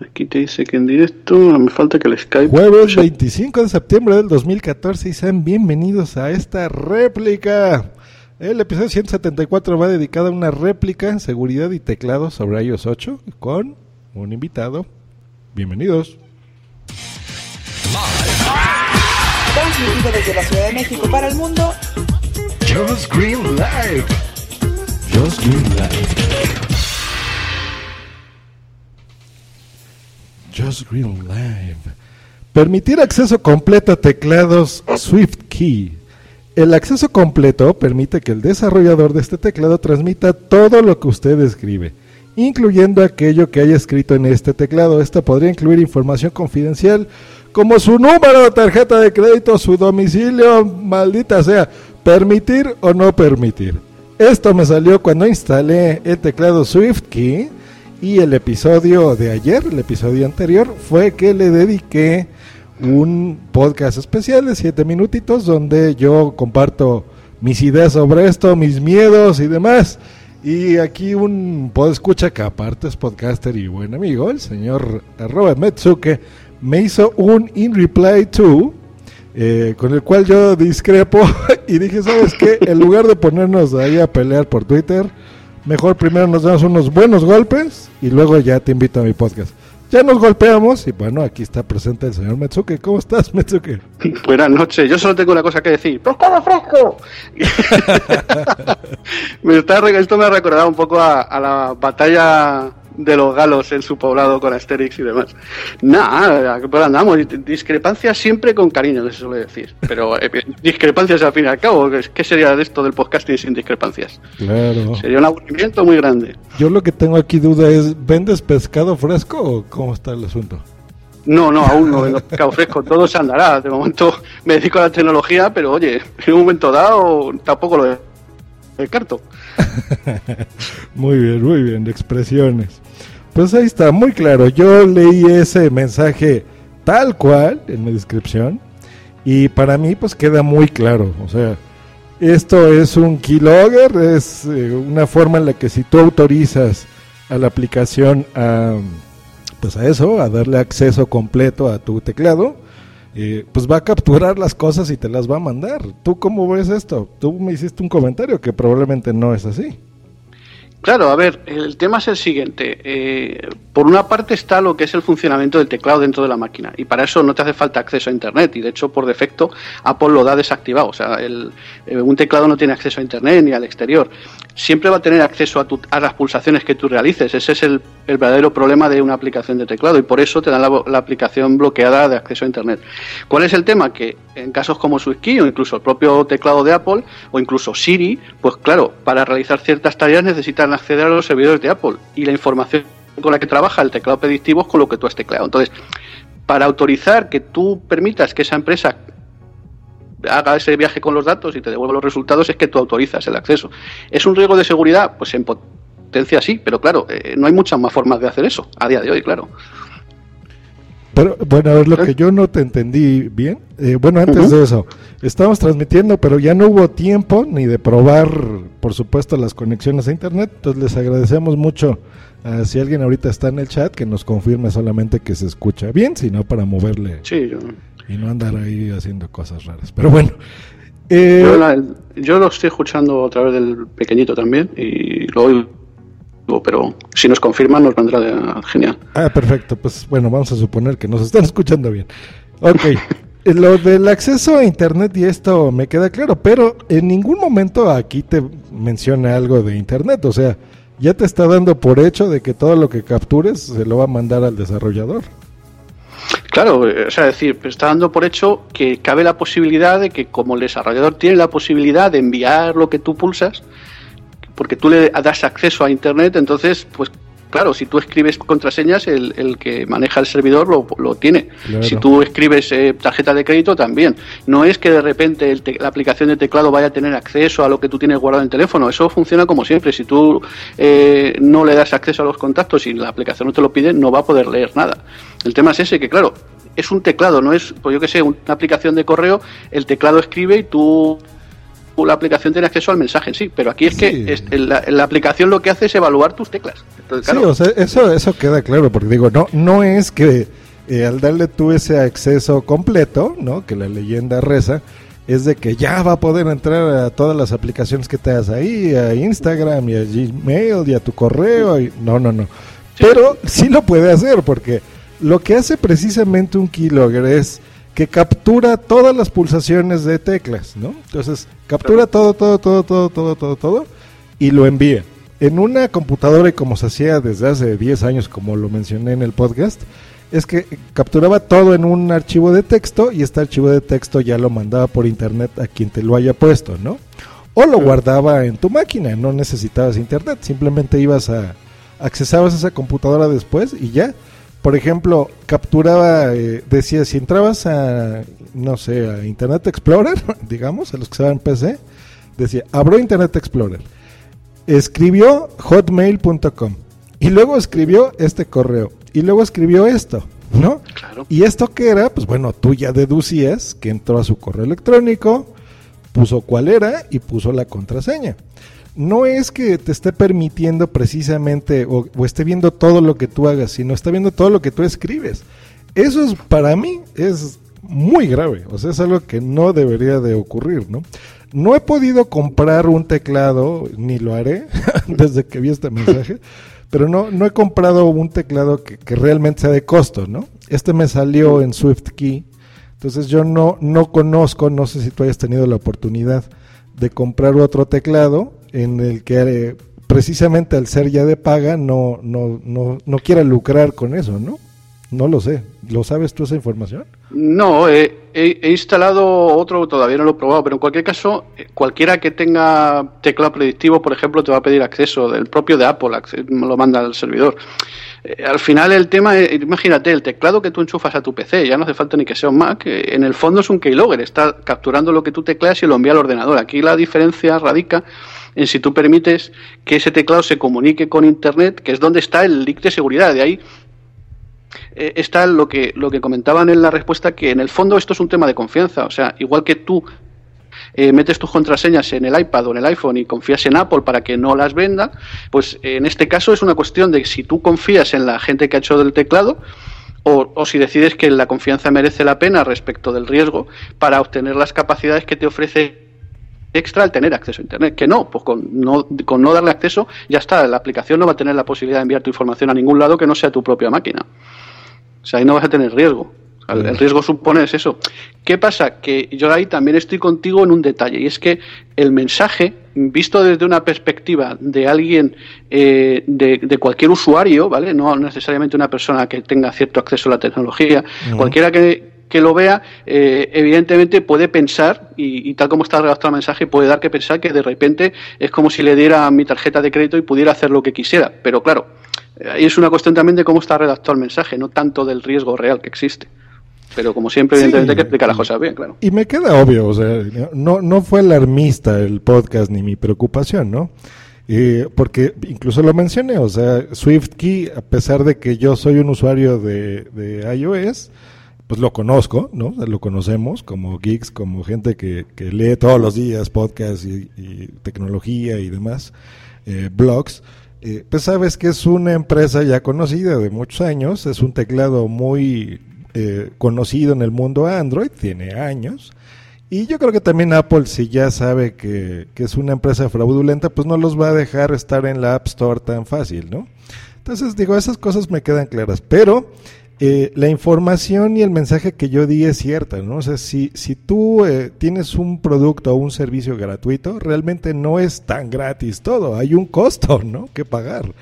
Aquí te dice que en directo, no me falta que el Skype. Jueves 25 de septiembre del 2014 y sean bienvenidos a esta réplica. El episodio 174 va dedicado a una réplica, seguridad y teclado sobre iOS 8 con un invitado. Bienvenidos. Transmitido desde la Ciudad de México para el mundo. Just Green Live. Just Green Live. Permitir acceso completo a teclados SwiftKey. El acceso completo permite que el desarrollador de este teclado transmita todo lo que usted escribe, incluyendo aquello que haya escrito en este teclado. Esto podría incluir información confidencial como su número de tarjeta de crédito, su domicilio, maldita sea, permitir o no permitir. Esto me salió cuando instalé el teclado SwiftKey y el episodio de ayer, el episodio anterior, fue que le dediqué un podcast especial de 7 minutitos donde yo comparto mis ideas sobre esto, mis miedos y demás. Y aquí un escucha que aparte es podcaster y buen amigo, el señor arroba Metsuke, me hizo un in reply to, eh, con el cual yo discrepo y dije, ¿sabes qué? En lugar de ponernos ahí a pelear por Twitter, mejor primero nos damos unos buenos golpes y luego ya te invito a mi podcast. Ya nos golpeamos y bueno, aquí está presente el señor Metsuke. ¿Cómo estás, Metsuke? Buenas noches. Yo solo tengo una cosa que decir. ¡Pescado fresco! me está, esto me ha recordado un poco a la batalla de los galos en su poblado con Asterix y demás. Nada, pues andamos, discrepancias siempre con cariño, que se suele decir. Pero eh, discrepancias al fin y al cabo, ¿qué sería de esto del podcasting sin discrepancias? Claro. Sería un aburrimiento muy grande. Yo lo que tengo aquí duda es, ¿vendes pescado fresco o cómo está el asunto? No, no, aún no vendo pescado fresco, todo se andará. De momento me dedico a la tecnología, pero oye, en un momento dado tampoco lo descarto. muy bien, muy bien, expresiones. Pues ahí está, muy claro. Yo leí ese mensaje tal cual en mi descripción y para mí pues queda muy claro. O sea, esto es un keylogger, es eh, una forma en la que si tú autorizas a la aplicación a, pues a eso, a darle acceso completo a tu teclado, eh, pues va a capturar las cosas y te las va a mandar. ¿Tú cómo ves esto? Tú me hiciste un comentario que probablemente no es así. Claro, a ver, el tema es el siguiente. Eh, por una parte está lo que es el funcionamiento del teclado dentro de la máquina y para eso no te hace falta acceso a Internet y de hecho por defecto Apple lo da desactivado. O sea, el, eh, un teclado no tiene acceso a Internet ni al exterior. Siempre va a tener acceso a, a las pulsaciones que tú realices. Ese es el, verdadero problema de una aplicación de teclado y por eso te dan la, aplicación bloqueada de acceso a Internet. ¿Cuál es el tema? Que en casos como SwiftKey o incluso el propio teclado de Apple o incluso Siri, pues claro, para realizar ciertas tareas acceder a los servidores de Apple y la información con la que trabaja el teclado predictivo es con lo que tú has tecleado. Entonces, para autorizar que tú permitas que esa empresa haga ese viaje con los datos y te devuelva los resultados es que tú autorizas el acceso. ¿Es un riesgo de seguridad? Pues en potencia sí, pero claro, eh, no hay muchas más formas de hacer eso a día de hoy, claro. Pero bueno, a ver, lo que yo no te entendí bien, eh, bueno, antes de eso, estamos transmitiendo, pero ya no hubo tiempo ni de probar, por supuesto, las conexiones a Internet, entonces les agradecemos mucho a si alguien ahorita está en el chat que nos confirme solamente que se escucha bien, sino para moverle y no andar ahí haciendo cosas raras. Pero bueno. Eh, yo, yo, lo estoy escuchando a través del pequeñito también y lo oigo pero si nos confirman nos vendrá genial. Ah, perfecto, pues bueno, vamos a suponer que nos están escuchando bien. Ok, lo del acceso a Internet y esto me queda claro, pero en ningún momento aquí te menciona algo de Internet, o sea, ya te está dando por hecho de que todo lo que captures se lo va a mandar al desarrollador. Claro, o sea, decir, está dando por hecho que cabe la posibilidad de que como el desarrollador tiene la posibilidad de enviar lo que tú pulsas, porque tú le das acceso a Internet, entonces, pues claro, si tú escribes contraseñas, el, el que maneja el servidor lo, lo tiene. Si tú escribes eh, tarjeta de crédito, también. No es que de repente la aplicación de teclado vaya a tener acceso a lo que tú tienes guardado en el teléfono. Eso funciona como siempre. Si tú eh, no le das acceso a los contactos y la aplicación no te lo pide, no va a poder leer nada. El tema es ese, que claro, es un teclado, no es, pues yo que sé, una aplicación de correo, el teclado escribe y tú la aplicación tiene acceso al mensaje en sí, pero aquí es que la, aplicación lo que hace es evaluar tus teclas. Sí, o sea, eso, eso queda claro, porque digo, no, no es que eh, al darle tú ese acceso completo, ¿no? Que la leyenda reza, es de que ya va a poder entrar a todas las aplicaciones que te das ahí, a Instagram y a Gmail y a tu correo. Y... No, no, no. Pero sí lo puede hacer porque lo que hace precisamente un keylogger es que captura todas las pulsaciones de teclas, ¿no? Entonces, captura todo, todo, todo, todo, todo, todo, todo y lo envía. En una computadora y como se hacía desde hace 10 años, como lo mencioné en el podcast, es que capturaba todo en un archivo de texto y este archivo de texto ya lo mandaba por internet a quien te lo haya puesto, ¿no? O lo guardaba en tu máquina, no necesitabas internet, simplemente ibas a accesabas a esa computadora después y ya. Por ejemplo, capturaba, eh, decía, si entrabas a, no sé, a Internet Explorer, digamos, a los que se en PC, decía, abro Internet Explorer, escribió hotmail.com y luego escribió este correo y luego escribió esto, ¿no? Claro. Y esto que era, pues bueno, tú ya deducías que entró a su correo electrónico, puso cuál era y puso la contraseña. No es que te esté permitiendo precisamente o, esté viendo todo lo que tú hagas, sino está viendo todo lo que tú escribes. Eso es para mí es muy grave, o sea, es algo que no debería de ocurrir, ¿no? No he podido comprar un teclado, ni lo haré, desde que vi este mensaje, pero no, no he comprado un teclado que, realmente sea de costo, ¿no? Este me salió en SwiftKey, entonces yo no, no conozco, no sé si tú hayas tenido la oportunidad de comprar otro teclado en el que eh, precisamente al ser ya de paga no, no, no, no quiera lucrar con eso, ¿no? No lo sé. ¿Lo sabes tú esa información? No, he, instalado otro, todavía no lo he probado, pero en cualquier caso, eh, cualquiera que tenga teclado predictivo, por ejemplo, te va a pedir acceso del propio de Apple, lo manda al servidor. Eh, al final el tema, imagínate, el teclado que tú enchufas a tu PC, ya no hace falta ni que sea un Mac, en el fondo es un keylogger, está capturando lo que tú tecleas y lo envía al ordenador. Aquí la diferencia radica en si tú permites que ese teclado se comunique con Internet, que es donde está el link de seguridad. De ahí eh, está lo que, lo que comentaban en la respuesta, que en el fondo esto es un tema de confianza. O sea, igual que tú eh, metes tus contraseñas en el iPad o en el iPhone y confías en Apple para que no las venda, pues en este caso es una cuestión de si tú confías en la gente que ha hecho del teclado o, o, si decides que la confianza merece la pena respecto del riesgo para obtener las capacidades que te ofrece extra al tener acceso a Internet. Que no, pues con no, con no darle acceso ya está, la aplicación no va a tener la posibilidad de enviar tu información a ningún lado que no sea tu propia máquina. O sea, ahí no vas a tener riesgo. El, riesgo supone es eso. ¿Qué pasa? Que yo ahí también estoy contigo en un detalle, y es que el mensaje, visto desde una perspectiva de alguien, eh, de, cualquier usuario, ¿vale? No necesariamente una persona que tenga cierto acceso a la tecnología, cualquiera que, que lo vea, eh, evidentemente puede pensar, y, tal como está redactado el mensaje, puede dar que pensar que de repente es como si le diera mi tarjeta de crédito y pudiera hacer lo que quisiera. Pero claro, ahí es una cuestión también de cómo está redactado el mensaje, no tanto del riesgo real que existe. Pero como siempre, evidentemente hay que explicar las cosas bien, claro. Y me queda obvio, o sea, no, no fue alarmista el podcast ni mi preocupación, ¿no? Eh, porque incluso lo mencioné, o sea, SwiftKey, a pesar de que yo soy un usuario de, de iOS, pues lo conozco, ¿no? Lo conocemos como geeks, como gente que, que lee todos los días podcasts y, tecnología y demás, eh, blogs. Eh, pues sabes que es una empresa ya conocida de muchos años, es un teclado muy eh, conocido en el mundo Android, tiene años. Y yo creo que también Apple, si ya sabe que, que, es una empresa fraudulenta, pues no los va a dejar estar en la App Store tan fácil, ¿no? Entonces, digo, esas cosas me quedan claras. Pero eh, la información y el mensaje que yo di es cierta, ¿no? O sea, si, si tú eh, tienes un producto o un servicio gratuito, realmente no es tan gratis todo, hay un costo, ¿no? Que pagar.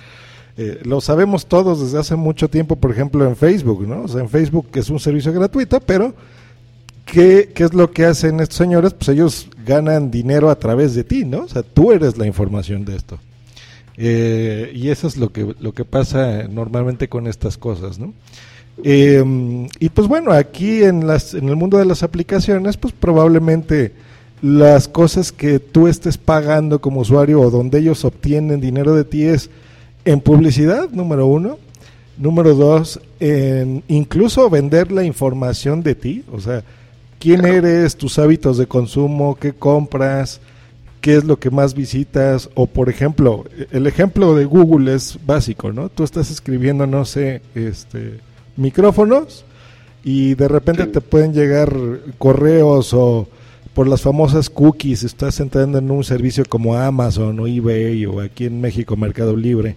Eh, lo sabemos todos desde hace mucho tiempo, por ejemplo, en Facebook, ¿no? O sea, en Facebook es un servicio gratuito, pero ¿qué, ¿qué es lo que hacen estos señores? Pues ellos ganan dinero a través de ti, ¿no? O sea, tú eres la información de esto. y eso es lo que, lo que pasa normalmente con estas cosas, ¿no? Eh, y pues bueno, aquí en, las, en el mundo de las aplicaciones, pues probablemente las cosas que tú estés pagando como usuario o donde ellos obtienen dinero de ti es en publicidad, número uno. Número dos, en incluso vender la información de ti, o sea, quién eres, tus hábitos de consumo, qué compras, qué es lo que más visitas o por ejemplo, el ejemplo de Google es básico, ¿no? Tú estás escribiendo, no sé, este micrófonos y de repente te pueden llegar correos o por las famosas cookies, estás entrando en un servicio como Amazon o eBay o aquí en México Mercado Libre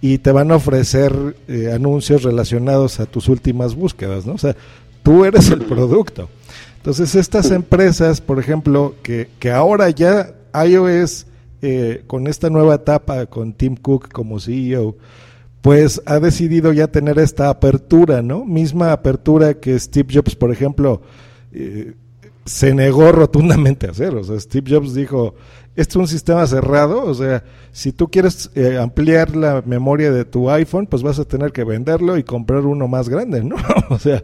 y te van a ofrecer eh, anuncios relacionados a tus últimas búsquedas, ¿no? O sea, tú eres el producto. Entonces estas empresas, por ejemplo, que, que ahora ya iOS eh, con esta nueva etapa con Tim Cook como CEO, pues ha decidido ya tener esta apertura, ¿no? Misma apertura que Steve Jobs, por ejemplo, eh, se negó rotundamente a hacer. O sea, Steve Jobs dijo, este es un sistema cerrado, o sea, si tú quieres eh, ampliar la memoria de tu iPhone, pues vas a tener que venderlo y comprar uno más grande, ¿no? o sea,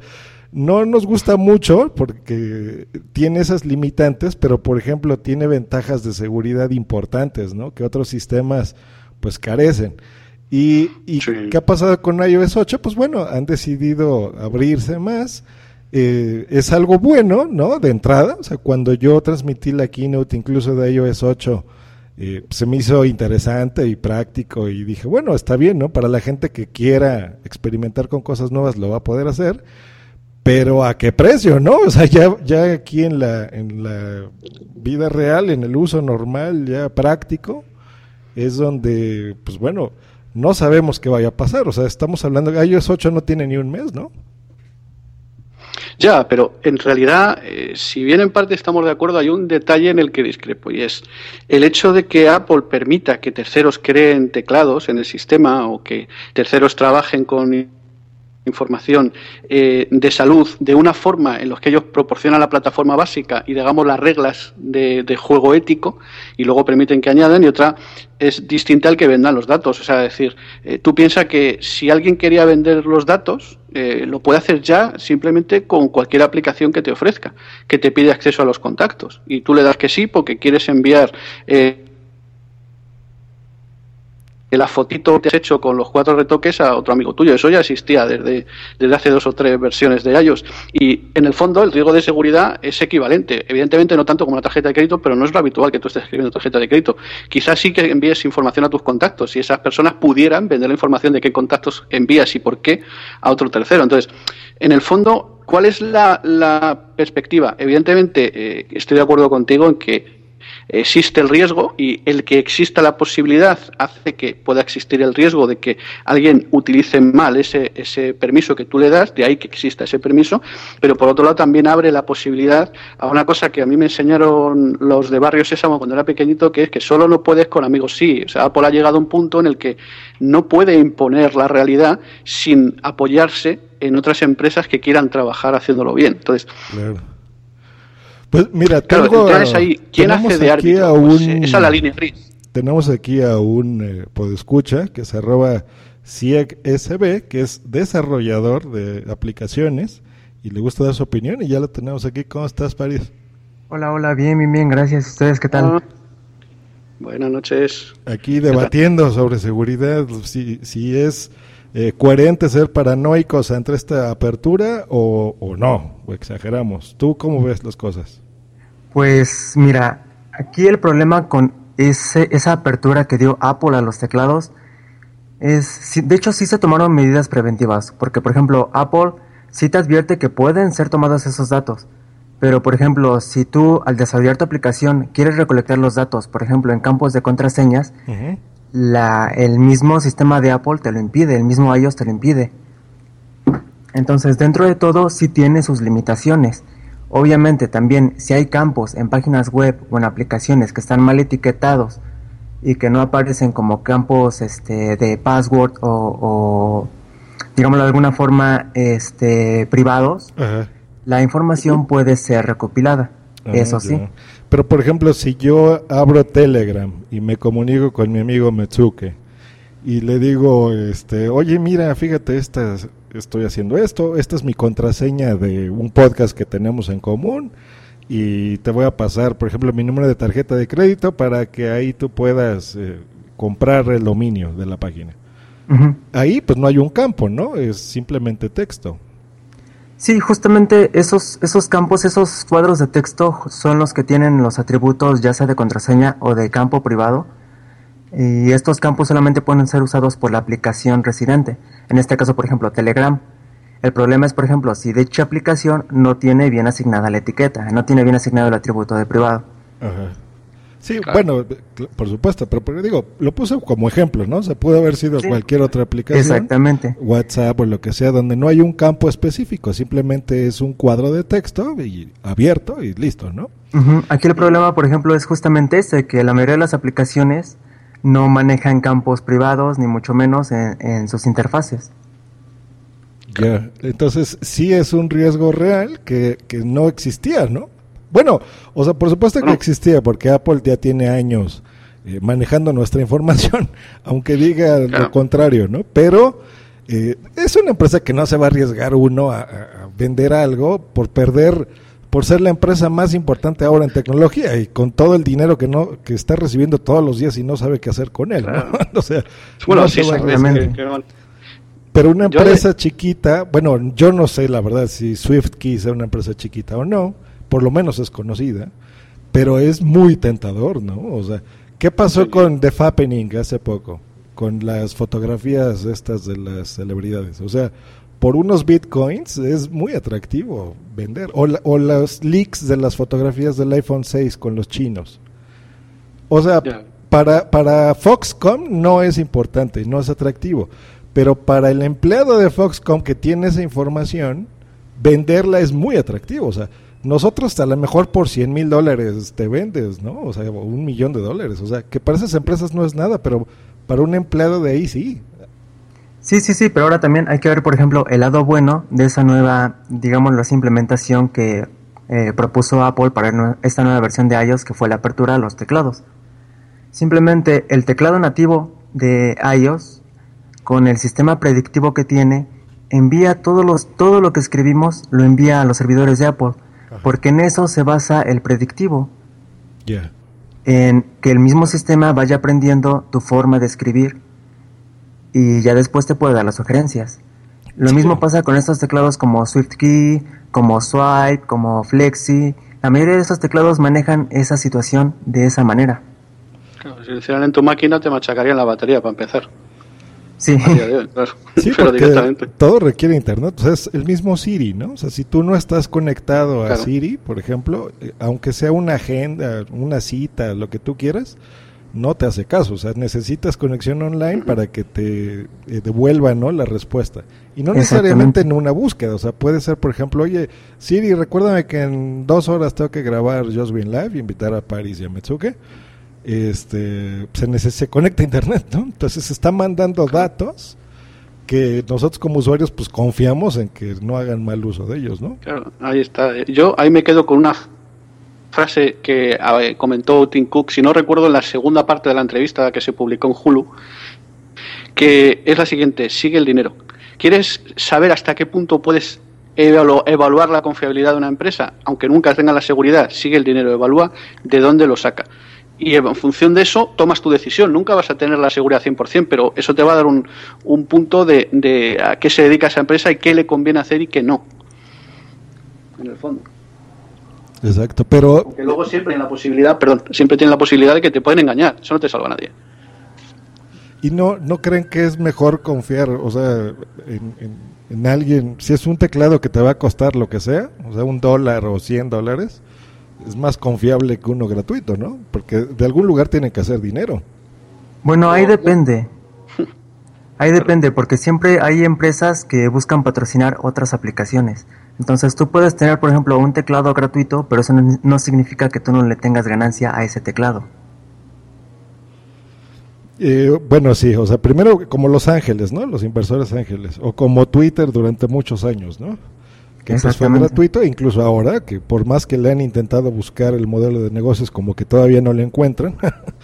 no nos gusta mucho porque tiene esas limitantes, pero por ejemplo tiene ventajas de seguridad importantes, ¿no? Que otros sistemas pues carecen. ¿Y, y qué ha pasado con iOS 8? Pues bueno, han decidido abrirse más. Eh, es algo bueno, ¿no? De entrada, o sea, cuando yo transmití la keynote incluso de iOS 8, eh, se me hizo interesante y práctico y dije, bueno, está bien, ¿no? Para la gente que quiera experimentar con cosas nuevas lo va a poder hacer pero a qué precio, ¿no? O sea, ya, ya aquí en la, en la vida real, en el uso normal, ya práctico, es donde, pues bueno, no sabemos qué vaya a pasar. O sea, estamos hablando, iOS 8 no tiene ni un mes, ¿no? Ya, pero en realidad, eh, si bien en parte estamos de acuerdo, hay un detalle en el que discrepo y es el hecho de que Apple permita que terceros creen teclados en el sistema o que terceros trabajen con información eh, de salud de una forma en los que ellos proporcionan la plataforma básica y digamos las reglas de, juego ético y luego permiten que añadan y otra es distinta al que vendan los datos. O sea, decir, eh, tú piensas que si alguien quería vender los datos, eh, lo puede hacer ya simplemente con cualquier aplicación que te ofrezca, que te pide acceso a los contactos. Y tú le das que sí porque quieres enviar la fotito que has hecho con los cuatro retoques a otro amigo tuyo. Eso ya existía desde, desde hace dos o tres versiones de iOS. Y en el fondo el riesgo de seguridad es equivalente. Evidentemente no tanto como una tarjeta de crédito, pero no es lo habitual que tú estés escribiendo tarjeta de crédito. Quizás sí que envíes información a tus contactos y esas personas pudieran vender la información de qué contactos envías y por qué a otro tercero. Entonces, en el fondo, ¿cuál es la, perspectiva? Evidentemente, eh, estoy de acuerdo contigo en que existe el riesgo y el que exista la posibilidad hace que pueda existir el riesgo de que alguien utilice mal ese, ese permiso que tú le das, de ahí que exista ese permiso, pero por otro lado también abre la posibilidad a una cosa que a mí me enseñaron los de Barrio Sésamo cuando era pequeñito, que es que solo no puedes con amigos sí. O sea, Apple ha llegado a un punto en el que no puede imponer la realidad sin apoyarse en otras empresas que quieran trabajar haciendo bien. Entonces, pues mira, tengo, ahí, ¿quién hace de árbitro? Pues, eh, esa es la línea gris. Tenemos aquí a un eh, podescucha que se arroba CIEGSB, que es desarrollador de aplicaciones y le gusta dar su opinión y ya lo tenemos aquí. ¿Cómo estás, París? Hola, hola, bien, bien, bien, gracias. ¿Ustedes qué tal? Ah, buenas noches. Aquí debatiendo sobre seguridad, si, si es eh, coherente ser paranoicos ante esta apertura o, o, no, o exageramos. ¿Tú cómo ves las cosas? Pues mira, aquí el problema con ese, esa apertura que dio Apple a los teclados es, de hecho sí se tomaron medidas preventivas, porque por ejemplo Apple sí te advierte que pueden ser tomados esos datos, pero por ejemplo si tú al desarrollar tu aplicación quieres recolectar los datos, por ejemplo en campos de contraseñas, la, el mismo sistema de Apple te lo impide, el mismo iOS te lo impide. Entonces, dentro de todo, sí tiene sus limitaciones. Obviamente, también, si hay campos en páginas web o en aplicaciones que están mal etiquetados y que no aparecen como campos este, de password o, o digámoslo de alguna forma, este, privados, la información puede ser recopilada. Ah, eso sí. Pero por ejemplo, si yo abro Telegram y me comunico con mi amigo Metsuke y le digo, este, oye, mira, fíjate, esta, estoy haciendo esto, esta es mi contraseña de un podcast que tenemos en común y te voy a pasar, por ejemplo, mi número de tarjeta de crédito para que ahí tú puedas eh, comprar el dominio de la página. Ahí pues no hay un campo, ¿no? Es simplemente texto. Sí, justamente esos, esos campos, esos cuadros de texto son los que tienen los atributos ya sea de contraseña o de campo privado. Y estos campos solamente pueden ser usados por la aplicación residente. En este caso, por ejemplo, Telegram. El problema es, por ejemplo, si dicha aplicación no tiene bien asignada la etiqueta, no tiene bien asignado el atributo de privado. Ajá. Sí, bueno, por supuesto, pero, pero, digo, lo puse como ejemplo, ¿no? Se puede haber sido cualquier otra aplicación. Exactamente. WhatsApp o lo que sea, donde no hay un campo específico, simplemente es un cuadro de texto y abierto y listo, ¿no? Aquí el problema, por ejemplo, es justamente ese, que la mayoría de las aplicaciones no manejan campos privados, ni mucho menos en, sus interfaces. Ya, entonces sí es un riesgo real que, que no existía, ¿no? Bueno, o sea, por supuesto que existía, porque Apple ya tiene años eh, manejando nuestra información, aunque diga lo contrario, ¿no? Pero eh, es una empresa que no se va a arriesgar uno a, vender algo por perder, por ser la empresa más importante ahora en tecnología y con todo el dinero que no que está recibiendo todos los días y no sabe qué hacer con él, ¿no? o sea, bueno, sí, pero una empresa chiquita, bueno, yo no sé la verdad si SwiftKey es una empresa chiquita o no por lo menos es conocida, pero es muy tentador, ¿no? O sea, ¿qué pasó con The Fappening hace poco? Con las fotografías estas de las celebridades. O sea, por unos bitcoins es muy atractivo vender. O, o los leaks de las fotografías del iPhone 6 con los chinos. O sea, para, para Foxconn no es importante, no es atractivo. Pero para el empleado de Foxconn que tiene esa información, venderla es muy atractivo. O sea, nosotros a lo mejor por 100 mil dólares te vendes, ¿no? O sea, un millón de dólares. O sea, que para esas empresas no es nada, pero para un empleado de ahí sí. Sí, sí, sí, pero ahora también hay que ver, por ejemplo, el lado bueno de esa nueva, digamos, la implementación que eh, propuso Apple para esta nueva versión de iOS, que fue la apertura a los teclados. Simplemente el teclado nativo de iOS, con el sistema predictivo que tiene, envía todos los, todo lo que escribimos, lo envía a los servidores de Apple porque en eso se basa el predictivo. En que el mismo sistema vaya aprendiendo tu forma de escribir y ya después te puede dar las sugerencias. Lo mismo pasa con estos teclados como SwiftKey, como Swipe, como Flexi. La mayoría de esos teclados manejan esa situación de esa manera. Claro, si lo hicieran en tu máquina te machacarían la batería para empezar. Sí. todo requiere internet. O sea, es el mismo Siri, ¿no? O sea, si tú no estás conectado a Siri, por ejemplo, eh, aunque sea una agenda, una cita, lo que tú quieras, no te hace caso. O sea, necesitas conexión online para que te eh, devuelva, ¿no? La respuesta. Y no necesariamente en una búsqueda. O sea, puede ser, por ejemplo, oye, Siri, recuérdame que en dos horas tengo que grabar Just Been Live y invitar a Paris y a Metsuke este, se, se conecta a internet, ¿no? Entonces se está mandando datos que nosotros como usuarios pues confiamos en que no hagan mal uso de ellos, ¿no? Claro, ahí está. Yo ahí me quedo con una frase que comentó Tim Cook, si no recuerdo en la segunda parte de la entrevista que se publicó en Hulu, que es la siguiente, sigue el dinero. ¿Quieres saber hasta qué punto puedes evaluar la confiabilidad de una empresa? Aunque nunca tenga la seguridad, sigue el dinero, evalúa de dónde lo saca y en función de eso tomas tu decisión. Nunca vas a tener la seguridad 100%, pero eso te va a dar un, un punto de, de, a qué se dedica esa empresa y qué le conviene hacer y qué no. En el fondo. Exacto, pero... Porque luego siempre tiene la posibilidad, perdón, siempre tiene la posibilidad de que te pueden engañar. Eso no te salva a nadie. ¿Y no, no creen que es mejor confiar, o sea, en, en, en alguien, si es un teclado que te va a costar lo que sea, o sea, un dólar o cien dólares, es más confiable que uno gratuito, ¿no? Porque de algún lugar tiene que hacer dinero. Bueno, ahí depende. Ahí depende, porque siempre hay empresas que buscan patrocinar otras aplicaciones. Entonces tú puedes tener, por ejemplo, un teclado gratuito, pero eso no, significa que tú no le tengas ganancia a ese teclado. Eh, bueno, sí, o sea, primero como Los Ángeles, ¿no? Los inversores ángeles, o como Twitter durante muchos años, ¿no? Que antes fue gratuito, incluso ahora, que por más que le han intentado buscar el modelo de negocios, como que todavía no lo encuentran.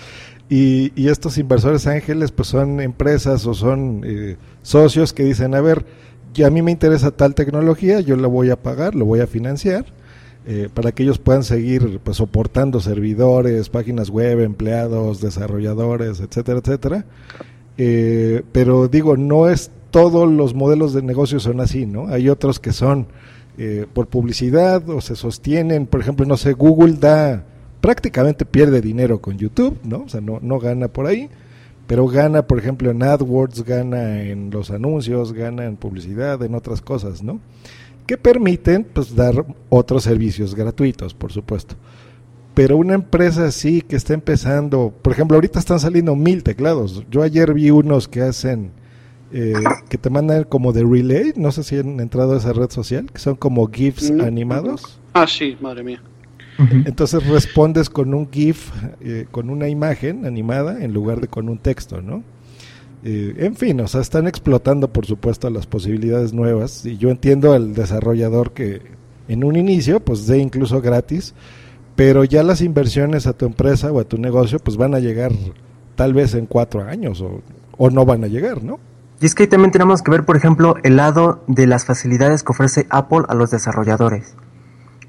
y, y, estos inversores ángeles, pues son empresas o son eh, socios que dicen, a ver, ya a mí me interesa tal tecnología, yo la voy a pagar, lo voy a financiar. Eh, para que ellos puedan seguir pues, soportando servidores, páginas web, empleados, desarrolladores, etcétera, etcétera. Eh, pero digo, no es todos los modelos de negocio son así, ¿no? Hay otros que son eh, por publicidad o se sostienen, por ejemplo, no sé, Google da prácticamente pierde dinero con YouTube, ¿no? O sea, no, no gana por ahí, pero gana, por ejemplo, en AdWords, gana en los anuncios, gana en publicidad, en otras cosas, ¿no? Que permiten, pues, dar otros servicios gratuitos, por supuesto. Pero una empresa así que está empezando, por ejemplo, ahorita están saliendo mil teclados. Yo ayer vi unos que hacen eh, que te mandan como de relay, no sé si han entrado a esa red social, que son como GIFs mm. animados. Ah, sí, madre mía. Entonces respondes con un GIF, eh, con una imagen animada en lugar de con un texto, ¿no? Eh, en fin, o sea, están explotando por supuesto las posibilidades nuevas y yo entiendo al desarrollador que en un inicio pues dé incluso gratis, pero ya las inversiones a tu empresa o a tu negocio pues van a llegar tal vez en cuatro años o, o no van a llegar, ¿no? Y es que ahí también tenemos que ver, por ejemplo, el lado de las facilidades que ofrece Apple a los desarrolladores.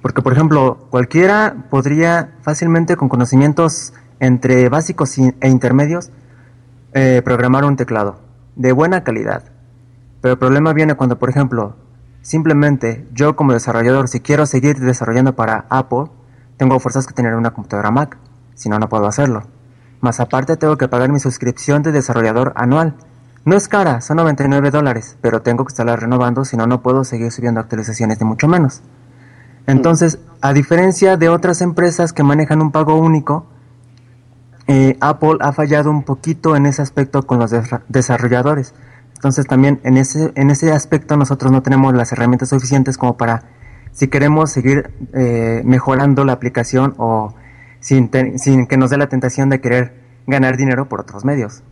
Porque, por ejemplo, cualquiera podría fácilmente, con conocimientos entre básicos e intermedios, eh, programar un teclado de buena calidad. Pero el problema viene cuando, por ejemplo, simplemente yo como desarrollador, si quiero seguir desarrollando para Apple, tengo fuerzas que tener una computadora Mac, si no, no puedo hacerlo. Más aparte tengo que pagar mi suscripción de desarrollador anual, no es cara, son 99 dólares, pero tengo que estarla renovando, si no, no puedo seguir subiendo actualizaciones, de mucho menos. Entonces, a diferencia de otras empresas que manejan un pago único, eh, Apple ha fallado un poquito en ese aspecto con los desarrolladores. Entonces también en ese, en ese aspecto nosotros no tenemos las herramientas suficientes como para, si queremos seguir eh, mejorando la aplicación o sin, sin que nos dé la tentación de querer ganar dinero por otros medios.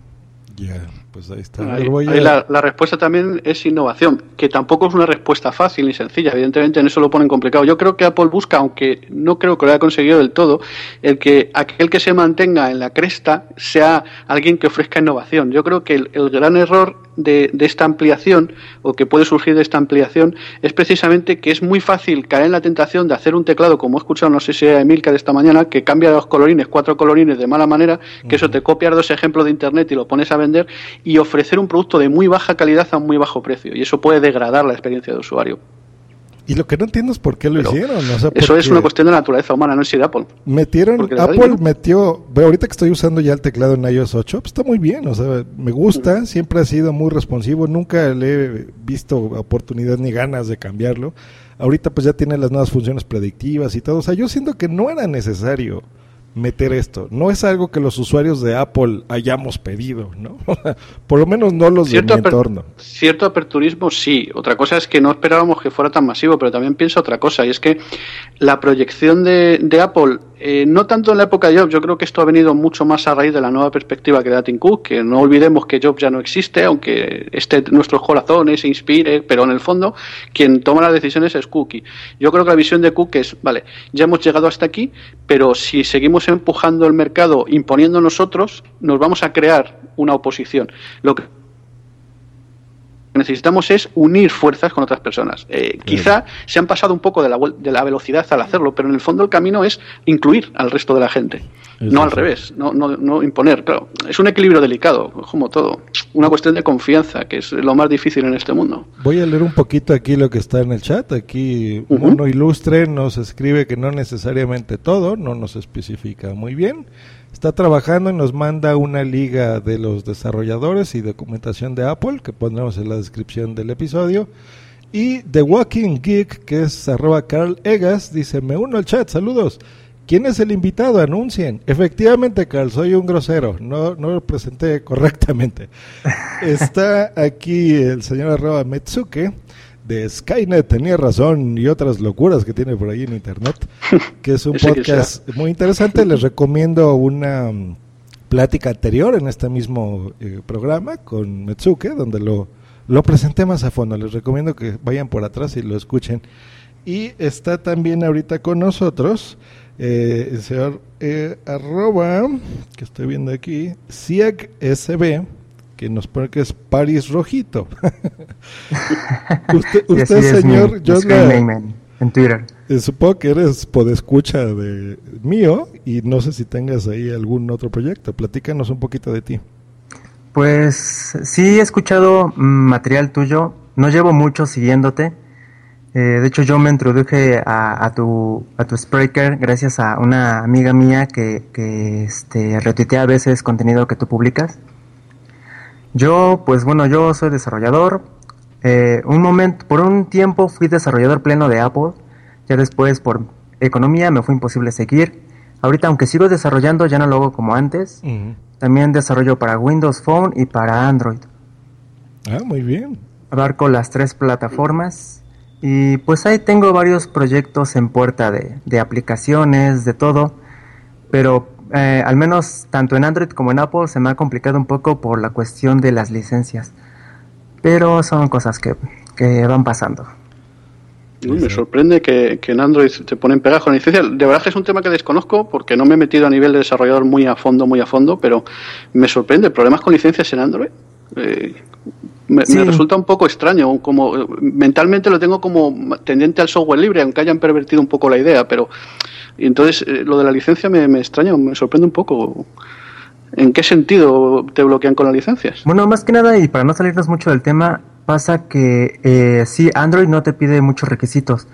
Pues ahí está. la, respuesta también es innovación, que tampoco es una respuesta fácil ni sencilla. Evidentemente en eso lo ponen complicado. Yo creo que Apple busca, aunque no creo que lo haya conseguido del todo, el que aquel que se mantenga en la cresta sea alguien que ofrezca innovación. Yo creo que el gran error de, esta ampliación o que puede surgir de esta ampliación es precisamente que es muy fácil caer en la tentación de hacer un teclado, como he escuchado, no sé si era Emilka de esta mañana, que cambia los colorines, cuatro colorines de mala manera, que eso te copias dos ejemplos de internet y lo pones a vender y ofrecer un producto de muy baja calidad a muy bajo precio. Y eso puede degradar la experiencia de usuario. Y lo que no entiendo es por qué lo hicieron. eso es una cuestión de naturaleza humana, no es de Apple. Metieron, Apple metió, ahorita que estoy usando ya el teclado en iOS 8, pues está muy bien, o sea, me gusta, siempre ha sido muy responsivo, nunca le he visto oportunidad ni ganas de cambiarlo. Ahorita pues ya tiene las nuevas funciones predictivas y todo, o sea, yo siento que no era necesario meter esto. No es algo que los usuarios de Apple hayamos pedido, ¿no? Por lo menos no los de mi entorno. Cierto aperturismo sí. Otra cosa es que no esperábamos que fuera tan masivo, pero también pienso otra cosa, y es que la proyección de, de Apple eh, no tanto en la época de Jobs, yo creo que esto ha venido mucho más a raíz de la nueva perspectiva que da Tim Cook, que no olvidemos que Jobs ya no existe, aunque esté en nuestros corazones, se inspire, pero en el fondo quien toma las decisiones es Cookie. Yo creo que la visión de Cook es, vale, ya hemos llegado hasta aquí, pero si seguimos empujando el mercado, imponiendo nosotros, nos vamos a crear una oposición. Lo que necesitamos es unir fuerzas con otras personas. Eh, quizá se han pasado un poco de la, de la velocidad al hacerlo, pero en el fondo el camino es incluir al resto de la gente, no al revés, no, no, no, imponer. Claro, es un equilibrio delicado, como todo, una cuestión de confianza, que es lo más difícil en este mundo. Voy a leer un poquito aquí lo que está en el chat. Aquí uno ilustre nos escribe que no necesariamente todo, no nos especifica muy bien está trabajando y nos manda una liga de los desarrolladores y documentación de Apple que pondremos en la descripción del episodio. Y The Walking Geek, que es arroba Carl Egas, dice, me uno al chat, saludos. ¿Quién es el invitado? Anuncien. Efectivamente, Carl, soy un grosero. No, no lo presenté correctamente. Está aquí el señor arroba Metsuke de Skynet, tenía razón, y otras locuras que tiene por ahí en internet, que es un podcast muy interesante. Les recomiendo una mm, plática anterior en este mismo eh, programa con Metsuke, donde lo, lo presenté más a fondo. Les recomiendo que vayan por atrás y lo escuchen. Y está también ahorita con nosotros eh, el señor eh, arroba, que estoy viendo aquí, SB que nos pone que es Paris Rojito. usted, usted señor, yo en Twitter. Eh, supongo que eres podescucha de mío y no sé si tengas ahí algún otro proyecto. Platícanos un poquito de ti. Pues sí he escuchado material tuyo, no llevo mucho siguiéndote. Eh, de hecho, yo me introduje a, tu, a tu Spreaker gracias a una amiga mía que, que este, retuitea a veces contenido que tú publicas. Yo, pues bueno, yo soy desarrollador. Eh, un momento, por un tiempo fui desarrollador pleno de Apple. Ya después, por economía, me fue imposible seguir. Ahorita, aunque sigo desarrollando, ya no lo hago como antes. También desarrollo para Windows Phone y para Android. Ah, muy bien. Abarco las tres plataformas. Y pues ahí tengo varios proyectos en puerta de, de aplicaciones, de todo. Pero eh, al menos tanto en Android como en Apple se me ha complicado un poco por la cuestión de las licencias. Pero son cosas que, van pasando. me sorprende que, en Android te ponen pegas con licencias. De verdad que es un tema que desconozco porque no me he metido a nivel de desarrollador muy a fondo, muy a fondo, pero me sorprende. ¿Problemas con licencias en Android? Eh, me, resulta un poco extraño, como mentalmente lo tengo como tendiente al software libre, aunque hayan pervertido un poco la idea, pero entonces eh, lo de la licencia me, extraña, me sorprende un poco. ¿En qué sentido te bloquean con las licencias? Bueno, más que nada, y para no salirnos mucho del tema, pasa que eh, sí, Android no te pide muchos requisitos.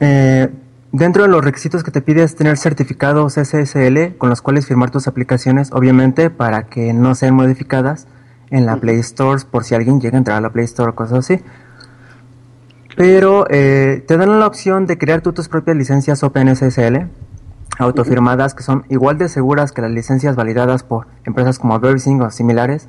Eh, dentro de los requisitos que te pide es tener certificados SSL con los cuales firmar tus aplicaciones, obviamente para que no sean modificadas en la Play Store por si alguien llega a entrar a la Play Store o cosas así. Pero eh, te dan la opción de crear tú tus propias licencias OpenSSL autofirmadas que son igual de seguras que las licencias validadas por empresas como VeriSync o similares.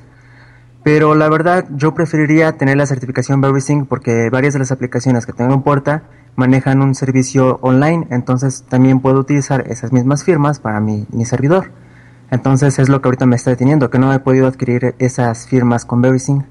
Pero la verdad yo preferiría tener la certificación VeriSync porque varias de las aplicaciones que tengo en puerta manejan un servicio online, entonces también puedo utilizar esas mismas firmas para mi, mi servidor. Entonces es lo que ahorita me está deteniendo, que no he podido adquirir esas firmas con VeriSync.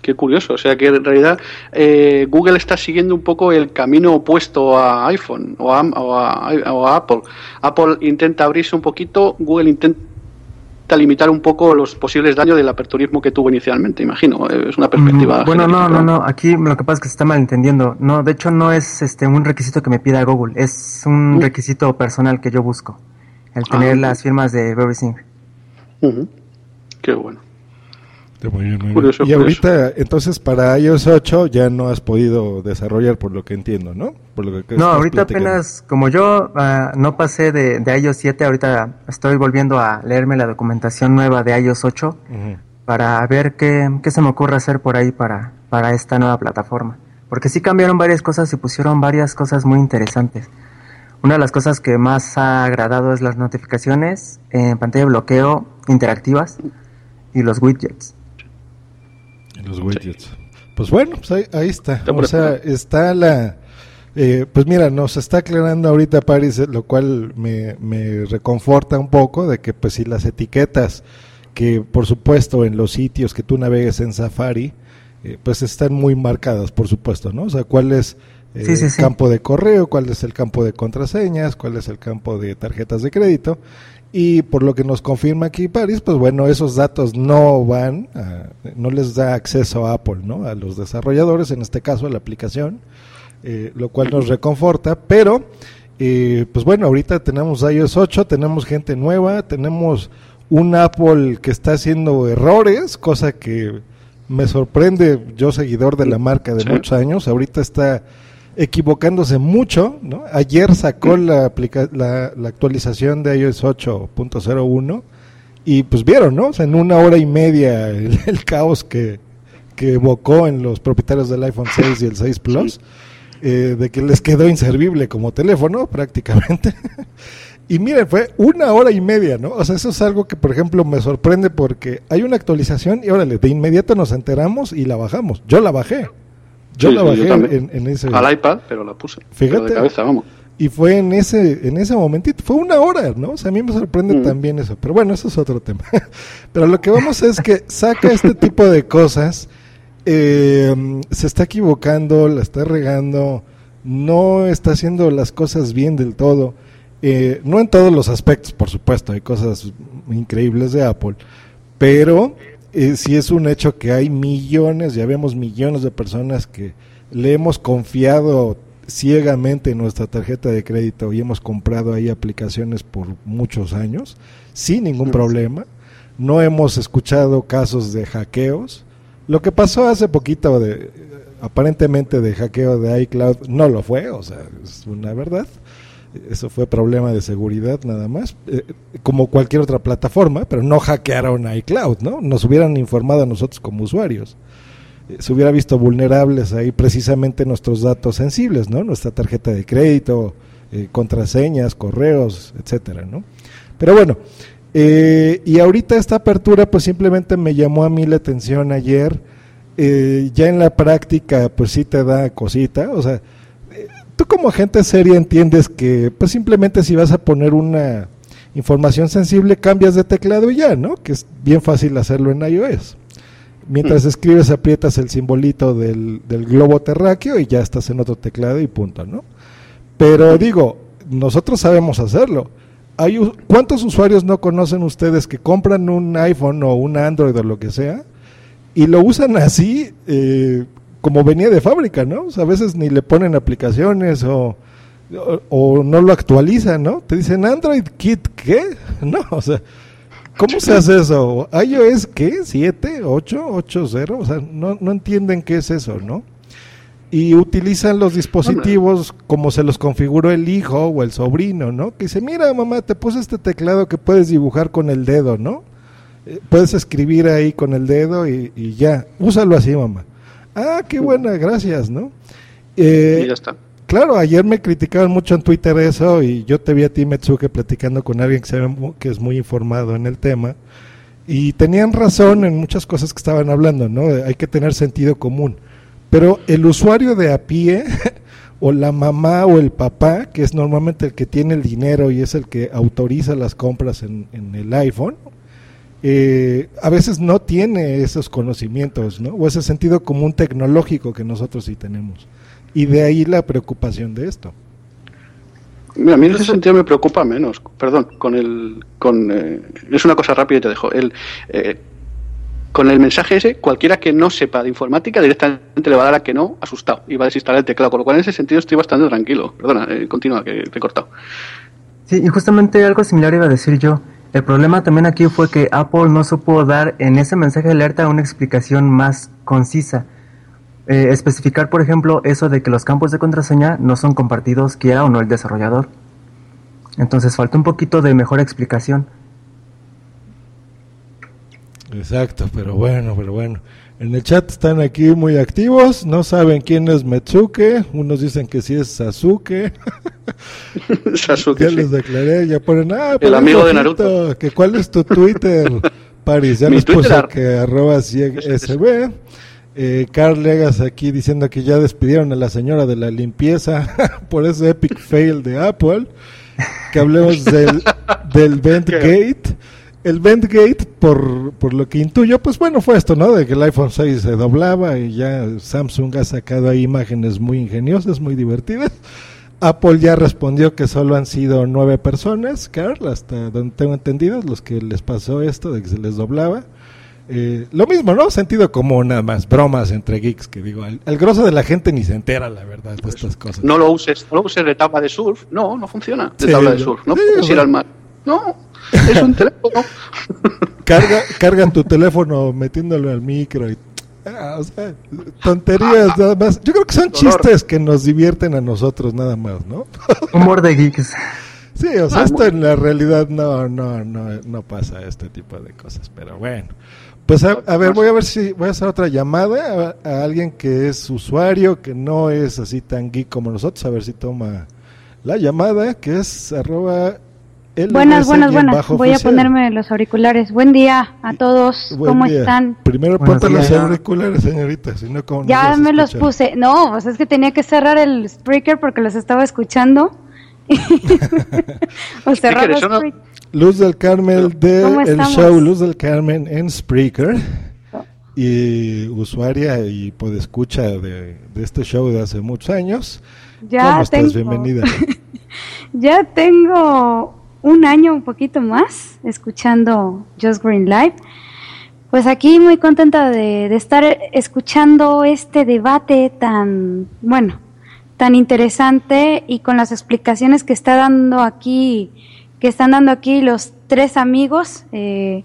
Qué curioso. O sea que en realidad eh, Google está siguiendo un poco el camino opuesto a iPhone o a, Apple. Apple intenta abrirse un poquito, Google intenta limitar un poco los posibles daños del aperturismo que tuvo inicialmente, imagino. Es una perspectiva. Mm, bueno, no, no, no. Aquí lo que pasa es que se está malentendiendo. No, de hecho no es este un requisito que me pida Google, es un uh. requisito personal que yo busco. El tener ah. las firmas de everything. Qué bueno y ahorita, entonces, para iOS 8 ya no has podido desarrollar, por lo que entiendo, ¿no? Por lo que no, ahorita apenas, como yo ah, no pasé de, iOS 7, ahorita estoy volviendo a leerme la documentación nueva de iOS 8 para ver qué, se me ocurre hacer por ahí para, para esta nueva plataforma. Porque sí cambiaron varias cosas y pusieron varias cosas muy interesantes. Una de las cosas que más ha agradado es las notificaciones en pantalla de bloqueo interactivas y los widgets los widgets. Pues bueno, pues ahí, está. O sea, está la... Eh, pues mira, nos está aclarando ahorita Paris, lo cual me, me reconforta un poco de que pues si las etiquetas que por supuesto en los sitios que tú navegues en Safari, eh, pues están muy marcadas, por supuesto, ¿no? O sea, cuál es eh, el campo de correo, cuál es el campo de contraseñas, cuál es el campo de tarjetas de crédito. Y por lo que nos confirma aquí Paris, pues bueno, esos datos no van, no les da acceso a Apple, ¿no? A los desarrolladores, en este caso a la aplicación, eh, lo cual nos reconforta, pero eh, pues bueno, ahorita tenemos iOS 8, tenemos gente nueva, tenemos un Apple que está haciendo errores, cosa que me sorprende, yo seguidor de la marca de muchos años, ahorita está equivocándose mucho. ¿no? Ayer sacó la, la, la, actualización de iOS 8.01 y pues vieron, ¿no? en una hora y media el, caos que, que, evocó en los propietarios del iPhone 6 y el 6 Plus, eh, de que les quedó inservible como teléfono prácticamente. y miren, fue una hora y media, ¿no? O sea, eso es algo que, por ejemplo, me sorprende porque hay una actualización y órale, de inmediato nos enteramos y la bajamos. Yo la bajé. Yo la bajé en, ese. Al iPad, pero la puse. Fíjate. cabeza, vamos. Y fue en ese, en ese momentito, fue una hora, ¿no? O sea, a mí me sorprende mm. también eso. Pero bueno, eso es otro tema. pero lo que vamos es que saca este tipo de cosas, eh, se está equivocando, la está regando, no está haciendo las cosas bien del todo. Eh, no en todos los aspectos, por supuesto, hay cosas increíbles de Apple, pero eh, sí es un hecho que hay millones, ya vemos millones de personas que le hemos confiado ciegamente nuestra tarjeta de crédito y hemos comprado ahí aplicaciones por muchos años sin ningún problema. No hemos escuchado casos de hackeos. Lo que pasó hace poquito de aparentemente de hackeo de iCloud no lo fue, o sea, es una verdad. Eso fue problema de seguridad nada más, eh, como cualquier otra plataforma, pero no hackearon iCloud, ¿no? Nos hubieran informado a nosotros como usuarios. Eh, se hubiera visto vulnerables ahí precisamente nuestros datos sensibles, ¿no? Nuestra tarjeta de crédito, eh, contraseñas, correos, etcétera, ¿no? Pero bueno, y ahorita esta apertura pues simplemente me llamó a mí la atención ayer, ya en la práctica pues sí te da cosita, o sea, tú como agente seria entiendes que pues simplemente si vas a poner una información sensible cambias de teclado y ya, ¿no? Que es bien fácil hacerlo en iOS. Mientras mm. escribes aprietas el simbolito del, globo terráqueo y ya estás en otro teclado y punto, ¿no? Pero digo, nosotros sabemos hacerlo. Hay, ¿Cuántos usuarios no conocen ustedes que compran un iPhone o un Android o lo que sea y lo usan así eh, como venía de fábrica, ¿no? O sea, a veces ni le ponen aplicaciones o, o, no lo actualizan, ¿no? Te dicen Android Kit, ¿qué? No, o sea, ¿cómo se hace eso? iOS, ¿qué? ¿7? ¿8? ¿8.0? O sea, no, no entienden qué es eso, ¿no? Y utilizan los dispositivos como se los configuró el hijo o el sobrino, ¿no? Que dice, mira mamá, te puse este teclado que puedes dibujar con el dedo, ¿no? Eh, puedes escribir ahí con el dedo y, y ya, úsalo así mamá. Ah, qué buena, gracias, ¿no? Eh, y ya está. Claro, ayer me criticaban mucho en Twitter eso y yo te vi a ti, Metsuke, platicando con alguien que, que es muy informado en el tema y tenían razón en muchas cosas que estaban hablando, ¿no? Hay que tener sentido común. Pero el usuario de a pie, o la mamá o el papá, que es normalmente el que tiene el dinero y es el que autoriza las compras en, en el iPhone, eh, a veces no tiene esos conocimientos, ¿no? O ese sentido común tecnológico que nosotros sí tenemos. Y de ahí la preocupación de esto. Mira, a mí en ese sentido me preocupa menos. Perdón, con el. Con, eh, es una cosa rápida y te dejo. El, eh, con el mensaje ese, cualquiera que no sepa de informática directamente le va a dar a que no, asustado, y va a desinstalar el teclado. Con lo cual, en ese sentido, estoy bastante tranquilo. Perdona, continúa, que te he cortado. Sí, y justamente algo similar iba a decir yo. El problema también aquí fue que Apple no supo dar en ese mensaje de alerta una explicación más concisa. Eh, especificar, por ejemplo, eso de que los campos de contraseña no son compartidos quiera o no el desarrollador. Entonces falta un poquito de mejor explicación. Exacto, pero bueno, pero bueno. En el chat están aquí muy activos, no saben quién es Metsuke, unos dicen que sí es Sasuke. Sasuke. ya les declaré, ya ponen, ah, el amigo de Naruto. Que cuál es tu Twitter, Paris, ya les puse que arroba SB. Eh, Carl Legas aquí diciendo que ya despidieron a la señora de la limpieza por ese epic fail de Apple. Que hablemos del, del Gate el Bendgate, por, por lo que intuyo, pues bueno, fue esto, ¿no? De que el iPhone 6 se doblaba y ya Samsung ha sacado ahí imágenes muy ingeniosas, muy divertidas. Apple ya respondió que solo han sido nueve personas, Carl, hasta donde tengo entendido, los que les pasó esto de que se les doblaba. Eh, lo mismo, ¿no? Sentido como nada más, bromas entre geeks, que digo, el, el, grosso de la gente ni se entera, la verdad, de estas cosas. No lo uses, no lo uses de tabla de surf, no, no funciona de tabla de surf, no puedes ir al mar. No, es un teléfono. Carga, cargan tu teléfono metiéndolo al micro y ah, o sea, tonterías nada más. Yo creo que son chistes que nos divierten a nosotros nada más, ¿no? Humor de geeks. Sí, o sea, esto en la realidad no, no, no, no pasa este tipo de cosas, pero bueno. Pues a, ver, voy a ver si voy a hacer otra llamada a, a, alguien que es usuario, que no es así tan geek como nosotros, a ver si toma la llamada, que es arroba buenas, buenas, buenas. Voy a ponerme los auriculares. Buen día a todos. ¿Cómo están? Primero ponte los auriculares, señorita. Si no, ya me los puse. No, pues es que tenía que cerrar el speaker porque los estaba escuchando. o cerrar el Luz del Carmen de el show Luz del Carmen en Spreaker y usuaria y podescucha de, de este show de hace muchos años. Ya ¿Cómo estás? Bienvenida. ya tengo un año, un poquito más, escuchando Just Green Live. Pues aquí muy contenta de, estar escuchando este debate tan, bueno, tan interesante y con las explicaciones que está dando aquí, que están dando aquí los tres amigos eh,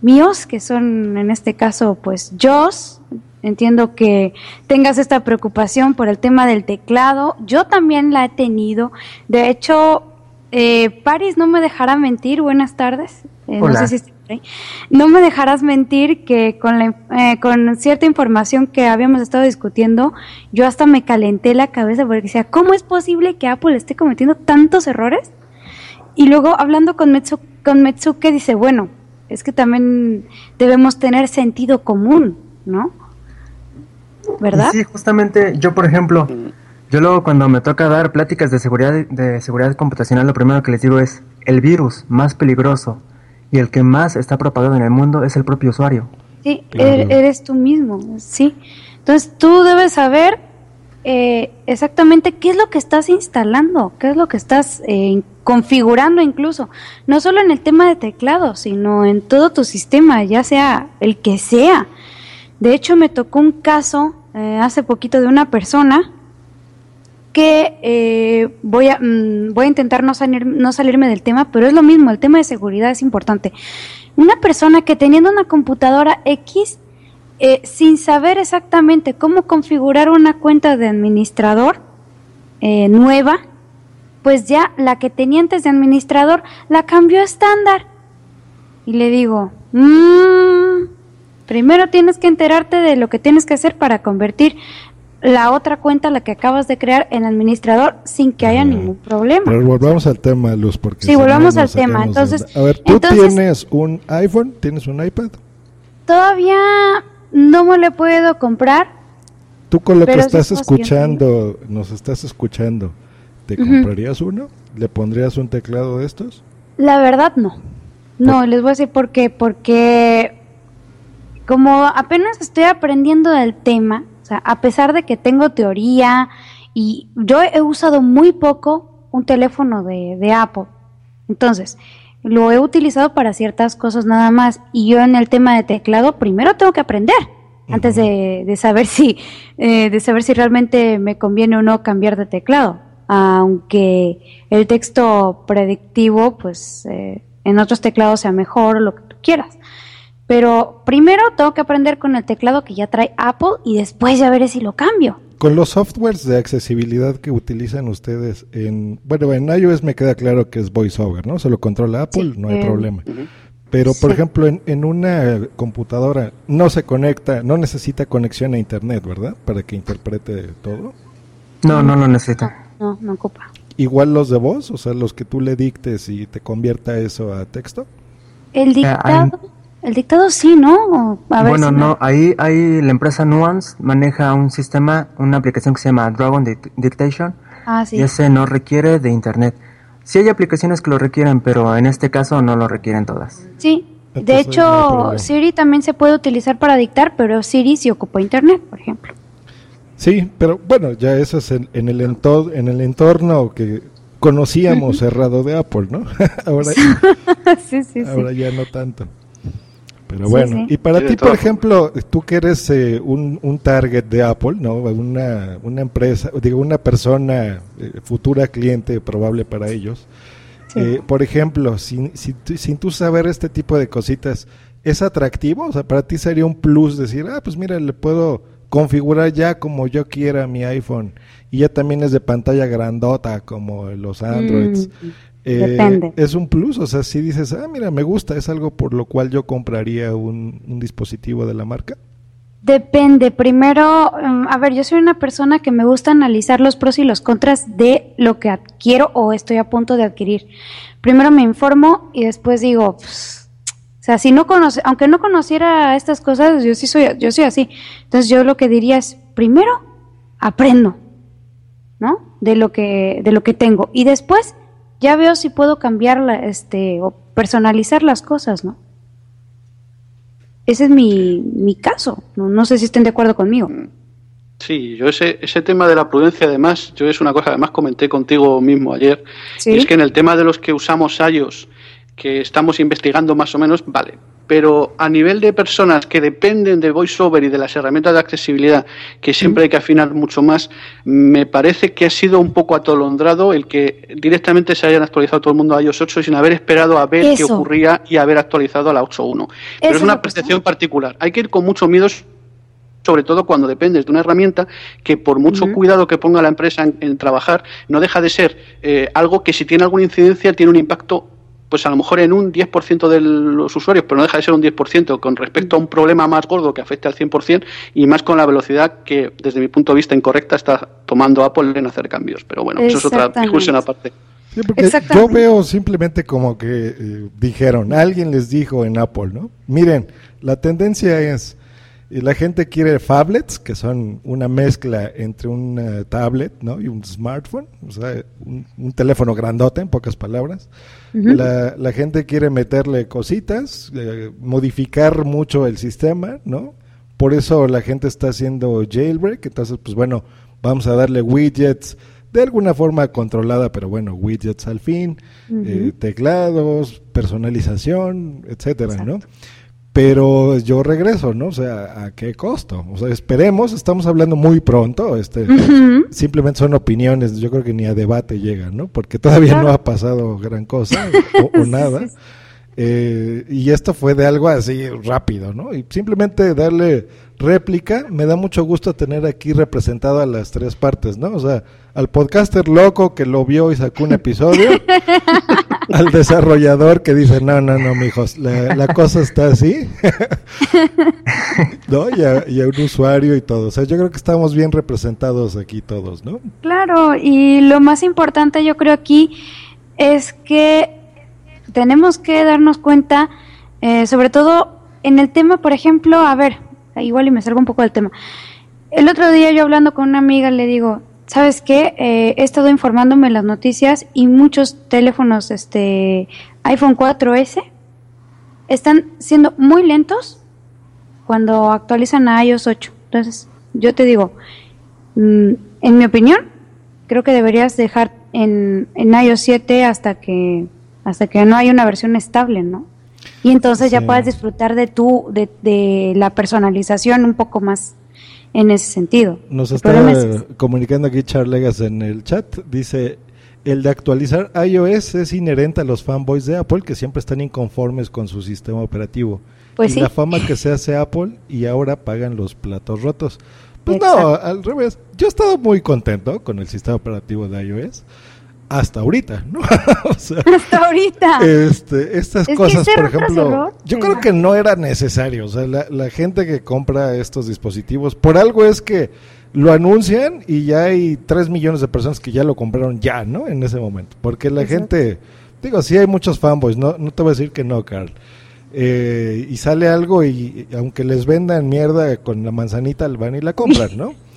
míos, que son en este caso, pues, Joss, entiendo que tengas esta preocupación por el tema del teclado. Yo también la he tenido. De hecho, eh, Paris no me dejará mentir. Buenas tardes. Eh, no sé si está ahí. No me dejarás mentir que con, la, eh, con cierta información que habíamos estado discutiendo, yo hasta me calenté la cabeza porque decía, ¿cómo es posible que Apple esté cometiendo tantos errores? Y luego hablando con, Metsu, con Metsuke dice, bueno, es que también debemos tener sentido común, ¿no? ¿Verdad? Sí, justamente yo, por ejemplo, yo luego cuando me toca dar pláticas de seguridad de seguridad computacional, lo primero que les digo es el virus más peligroso y el que más está propagado en el mundo es el propio usuario. Sí, claro. eres tú mismo, sí. Entonces tú debes saber eh, exactamente qué es lo que estás instalando, qué es lo que estás eh, configurando incluso, no solo en el tema de teclado, sino en todo tu sistema, ya sea el que sea. De hecho, me tocó un caso eh, hace poquito de una persona que eh, voy, a, mmm, voy a intentar no, salir, no salirme del tema, pero es lo mismo, el tema de seguridad es importante. Una persona que teniendo una computadora X, eh, sin saber exactamente cómo configurar una cuenta de administrador eh, nueva, pues ya la que tenía antes de administrador la cambió a estándar. Y le digo, mmm, primero tienes que enterarte de lo que tienes que hacer para convertir la otra cuenta, la que acabas de crear, en administrador sin que haya ningún problema. Pero volvamos al tema, Luz, porque... Sí, volvamos al tema. Entonces, de... A ver, ¿tú entonces, tienes un iPhone? ¿Tienes un iPad? Todavía no me lo puedo comprar. Tú con lo que estás escuchando, nos estás escuchando, ¿te uh -huh. comprarías uno? ¿Le pondrías un teclado de estos? La verdad no. No, ¿Por? les voy a decir por qué. Porque como apenas estoy aprendiendo del tema, o sea, a pesar de que tengo teoría y yo he usado muy poco un teléfono de, de Apple. Entonces, lo he utilizado para ciertas cosas nada más. Y yo en el tema de teclado, primero tengo que aprender. Antes de, de, saber si eh, de saber si realmente me conviene o no cambiar de teclado. Aunque el texto predictivo, pues eh, en otros teclados sea mejor o lo que tú quieras. Pero primero tengo que aprender con el teclado que ya trae Apple y después ya veré si lo cambio. Con los softwares de accesibilidad que utilizan ustedes en, bueno, en iOS me queda claro que es VoiceOver, ¿no? Se lo controla Apple, sí, no hay eh, problema. Uh -huh. Pero, por sí. ejemplo, en, en, una computadora no se conecta, no necesita conexión a Internet, ¿verdad? Para que interprete todo. No, no lo necesita. No, no ocupa. Igual los de voz, o sea, los que tú le dictes y te convierta eso a texto. El dictado. El dictado sí, ¿no? A ver bueno, si no, me... ahí, ahí la empresa Nuance maneja un sistema, una aplicación que se llama Dragon Dictation. Ah, sí. Y ese no requiere de internet. Sí hay aplicaciones que lo requieren, pero en este caso no lo requieren todas. Sí, de hecho Siri también se puede utilizar para dictar, pero Siri sí ocupa internet, por ejemplo. Sí, pero bueno, ya eso es en, en el, entorno, en el entorno que conocíamos cerrado de Apple, ¿no? ahora sí, sí, ahora sí. ya no tanto. Pero bueno, sí, sí. y para sí, ti, por ejemplo, tú que eres eh, un, un, target de Apple, ¿no? Una, una empresa, digo, una persona eh, futura cliente probable para ellos. Eh, por ejemplo, sin, sin, sin, tú saber este tipo de cositas, ¿es atractivo? O sea, para ti sería un plus decir, ah, pues mira, le puedo configurar ya como yo quiera mi iPhone y ya también es de pantalla grandota como los Androids. Mm. Eh, Depende. Es un plus, o sea, si dices, ah, mira, me gusta, es algo por lo cual yo compraría un, un dispositivo de la marca. Depende. Primero, um, a ver, yo soy una persona que me gusta analizar los pros y los contras de lo que adquiero o estoy a punto de adquirir. Primero me informo y después digo, pues, o sea, si no conoce, aunque no conociera estas cosas, yo sí soy, yo soy así. Entonces yo lo que diría es, primero aprendo, ¿no? De lo que, de lo que tengo y después ya veo si puedo cambiarla, este, o personalizar las cosas, ¿no? Ese es mi, mi caso. No, no sé si estén de acuerdo conmigo. Sí, yo ese, ese tema de la prudencia, además, yo es una cosa, además comenté contigo mismo ayer, ¿Sí? es que en el tema de los que usamos iOS, que estamos investigando más o menos, vale, pero a nivel de personas que dependen de VoiceOver y de las herramientas de accesibilidad, que siempre hay que afinar mucho más, me parece que ha sido un poco atolondrado el que directamente se hayan actualizado todo el mundo a iOS 8 sin haber esperado a ver Eso. qué ocurría y haber actualizado a la 8.1. Pero es una percepción particular. Hay que ir con mucho miedo sobre todo cuando dependes de una herramienta que por mucho cuidado que ponga la empresa en, trabajar, no deja de ser eh, algo que si tiene alguna incidencia tiene un impacto pues a lo mejor en un 10% de los usuarios, pero no deja de ser un 10% con respecto a un problema más gordo que afecte al 100% y más con la velocidad que, desde mi punto de vista incorrecta, está tomando Apple en hacer cambios. Pero bueno, eso es otra discusión aparte. yo veo simplemente como que eh, dijeron, alguien les dijo en Apple, ¿no? Miren, la tendencia es y la gente quiere phablets, que son una mezcla entre un eh, tablet ¿no? y un smartphone, o sea, un, teléfono grandote, en pocas palabras. la, la, gente quiere meterle cositas, eh, modificar mucho el sistema, ¿no? Por eso la gente está haciendo jailbreak, entonces, pues bueno, vamos a darle widgets de alguna forma controlada, pero bueno, widgets al fin, eh, teclados, personalización, etcétera, ¿no? Pero yo regreso, ¿no? O sea, ¿a qué costo? O sea, esperemos, estamos hablando muy pronto, este, simplemente son opiniones, yo creo que ni a debate llegan, ¿no? Porque todavía no ha pasado gran cosa o, nada. Eh, y esto fue de algo así rápido, ¿no? Y simplemente darle réplica, me da mucho gusto tener aquí representado a las tres partes, ¿no? O sea, al podcaster loco que lo vio y sacó un episodio, al desarrollador que dice, no, no, no, mijos, la, la cosa está así, ¿no? Y a, y a, un usuario y todo. O sea, yo creo que estamos bien representados aquí todos, ¿no? Claro, y lo más importante yo creo aquí es que tenemos que darnos cuenta, eh, sobre todo en el tema, por ejemplo, a ver, igual y me salgo un poco del tema. El otro día yo hablando con una amiga le digo, ¿sabes qué? Eh, he estado informándome en las noticias y muchos teléfonos, este, iPhone 4S, están siendo muy lentos cuando actualizan a iOS 8. Entonces, yo te digo, mm, en mi opinión, creo que deberías dejar en, en iOS 7 hasta que hasta que no haya una versión estable, ¿no? Y entonces ya puedas disfrutar de tu, de, de, la personalización un poco más en ese sentido. Nos está comunicando aquí Charlegas en el chat, dice, el de actualizar iOS es inherente a los fanboys de Apple que siempre están inconformes con su sistema operativo. Pues y la fama que se hace Apple y ahora pagan los platos rotos. Pues no, al revés. Yo he estado muy contento con el sistema operativo de iOS hasta ahorita, ¿no? hasta ahorita. Este, estas cosas, por ejemplo, yo creo que no era necesario. O sea, la, gente que compra estos dispositivos, por algo es que lo anuncian y ya hay 3 millones de personas que ya lo compraron ya, ¿no? En ese momento. Porque la gente, digo, sí hay muchos fanboys, no, no te voy a decir que no, Carl. Eh, y sale algo y, aunque les vendan mierda con la manzanita, van y la compran, ¿no?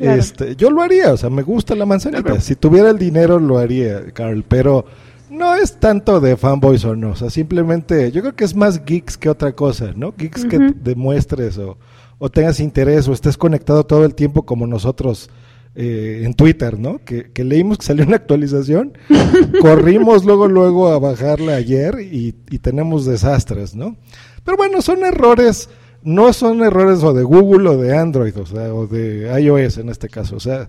Este, yo lo haría, o sea, me gusta la manzanita. Si tuviera el dinero lo haría, Carl, pero no es tanto de fanboys o no, o sea, simplemente yo creo que es más geeks que otra cosa, ¿no? Geeks que demuestres o, o, tengas interés o estés conectado todo el tiempo como nosotros eh, en Twitter, ¿no? Que, que, leímos que salió una actualización, corrimos luego luego a bajarla ayer y, y tenemos desastres, ¿no? Pero bueno, son errores no son errores o de Google o de Android, o sea, o de iOS en este caso. O sea,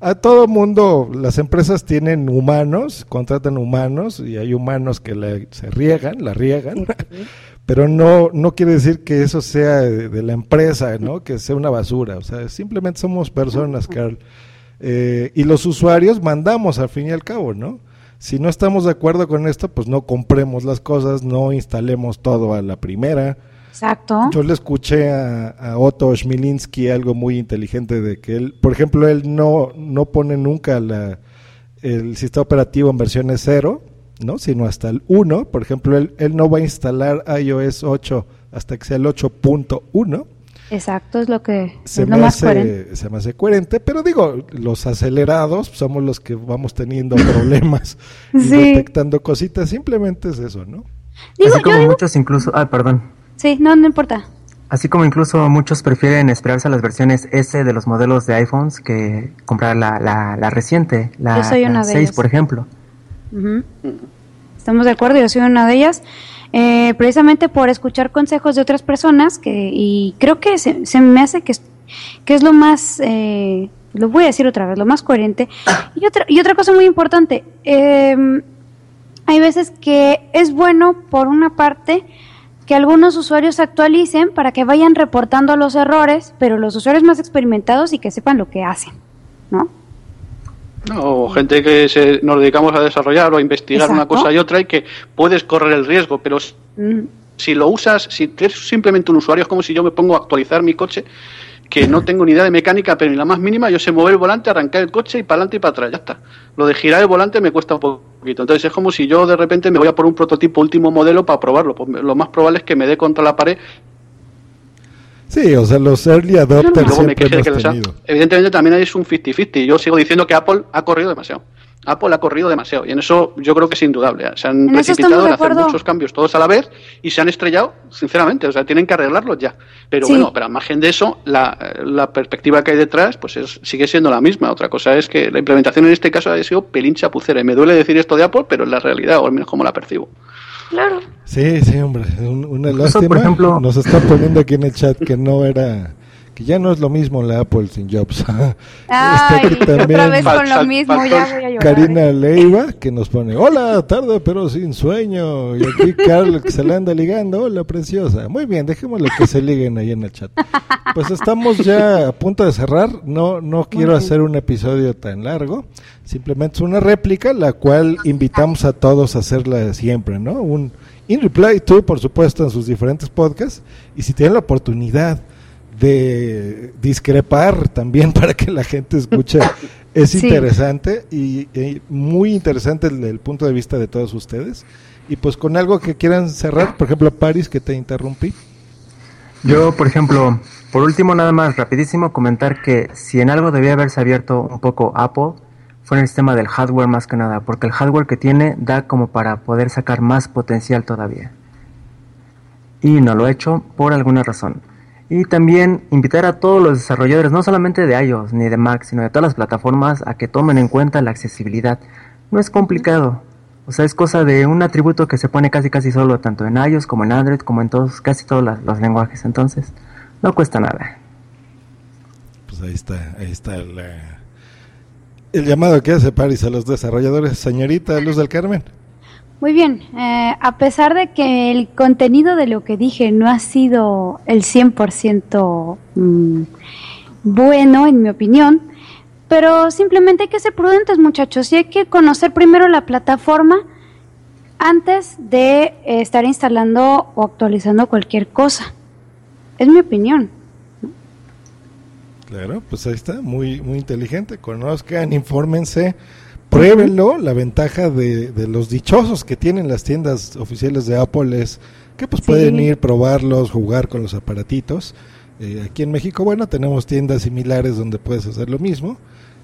a todo mundo, las empresas tienen humanos, contratan humanos y hay humanos que se riegan, la riegan, pero no, no quiere decir que eso sea de, la empresa, ¿no? Que sea una basura. O sea, simplemente somos personas, Carl. Eh, y los usuarios mandamos al fin y al cabo, ¿no? Si no estamos de acuerdo con esto, pues no compremos las cosas, no instalemos todo a la primera Exacto. Yo le escuché a, Otto Schmilinski algo muy inteligente de que él, por ejemplo, él no, no pone nunca la, el sistema operativo en versiones 0, ¿no? sino hasta el 1. Por ejemplo, él, él no va a instalar iOS 8 hasta que sea el 8.1. Exacto, es lo que se es me más hace, coherente. Se me hace coherente, pero digo, los acelerados somos los que vamos teniendo problemas y detectando cositas, simplemente es eso, ¿no? Así como muchos incluso, ah, perdón. Sí, no, no importa. Así como incluso muchos prefieren esperarse a las versiones S de los modelos de iPhones que comprar la, la, reciente, la, yo soy una 6, por ejemplo. Estamos de acuerdo, yo soy una de ellas. Eh, precisamente por escuchar consejos de otras personas que y creo que se, se me hace que es, que es lo más eh, lo voy a decir otra vez lo más coherente y otra y otra cosa muy importante eh, hay veces que es bueno por una parte que algunos usuarios actualicen para que vayan reportando los errores, pero los usuarios más experimentados y que sepan lo que hacen, ¿no? No, o gente que se, nos dedicamos a desarrollar o a investigar una cosa y otra y que puedes correr el riesgo, pero Mm, si lo usas, si eres simplemente un usuario, es como si yo me pongo a actualizar mi coche, que no tengo ni idea de mecánica, pero ni la más mínima, yo sé mover el volante, arrancar el coche y para adelante y para atrás, ya está. Lo de girar el volante me cuesta un poquito. Entonces es como si yo de repente me voy a por un prototipo último modelo para probarlo. Pues lo más probable es que me dé contra la pared Sí, o sea, los early adopters luego me siempre que. Evidentemente también es un 50-50. Yo sigo diciendo que Apple ha corrido demasiado. Apple ha corrido demasiado y en eso yo creo que es indudable. Se han En precipitado en hacer muchos cambios todos a la vez y se han estrellado, sinceramente. O sea, tienen que arreglarlos ya. Pero Sí. bueno, pero al margen de eso, la, la perspectiva que hay detrás pues es, sigue siendo la misma. Otra cosa es que la implementación en este caso ha sido pelín chapucera. Y me duele decir esto de Apple, pero es la realidad, o al menos como la percibo. Claro. Sí, sí, hombre, un- una Eso, lástima. por ejemplo- Nos están poniendo aquí en el chat que no era, que ya no es lo mismo la Apple sin Jobs. Ay, Este, otra también vez con lo mismo, ya voy a llorar. Karina Leiva que nos pone, hola, tarde pero sin sueño. Y aquí Carl que se la anda ligando, hola preciosa. Muy bien, dejémosle que se liguen ahí en el chat. Pues estamos ya a punto de cerrar. No, no quiero hacer un episodio tan largo. Simplemente es una réplica, la cual invitamos a todos a hacerla siempre, ¿no? Un In Reply to, por supuesto, en sus diferentes podcasts. Y si tienen la oportunidad de discrepar también para que la gente escuche, es Sí. interesante y, y muy interesante el, el punto de vista de todos ustedes. Y pues con algo que quieran cerrar, por ejemplo, Paris, que te interrumpí. Yo, por ejemplo, por último, nada más rapidísimo, comentar que si en algo debía haberse abierto un poco Apple, fue en el sistema del hardware más que nada, porque el hardware que tiene da como para poder sacar más potencial todavía. Y no lo he hecho por alguna razón. Y también invitar a todos los desarrolladores, no solamente de iOS ni de Mac, sino de todas las plataformas, a que tomen en cuenta la accesibilidad. No es complicado. O sea, es cosa de un atributo que se pone casi casi solo, tanto en iOS como en Android, como en todos, casi todos las- los lenguajes. Entonces, no cuesta nada. Pues ahí está, ahí está el llamado que hace Paris a los desarrolladores. Señorita Luz del Carmen. Muy bien, eh, a pesar de que el contenido de lo que dije no ha sido el 100% mm, bueno, en mi opinión, pero simplemente hay que ser prudentes muchachos y hay que conocer primero la plataforma antes de eh, estar instalando o actualizando cualquier cosa. Es mi opinión. Claro, pues ahí está, muy, muy inteligente. Conozcan, infórmense, pruébenlo. La ventaja de, de los dichosos que tienen las tiendas oficiales de Apple es que pues Sí. pueden ir, probarlos, jugar con los aparatitos. Eh, aquí en México, bueno, tenemos tiendas similares donde puedes hacer lo mismo.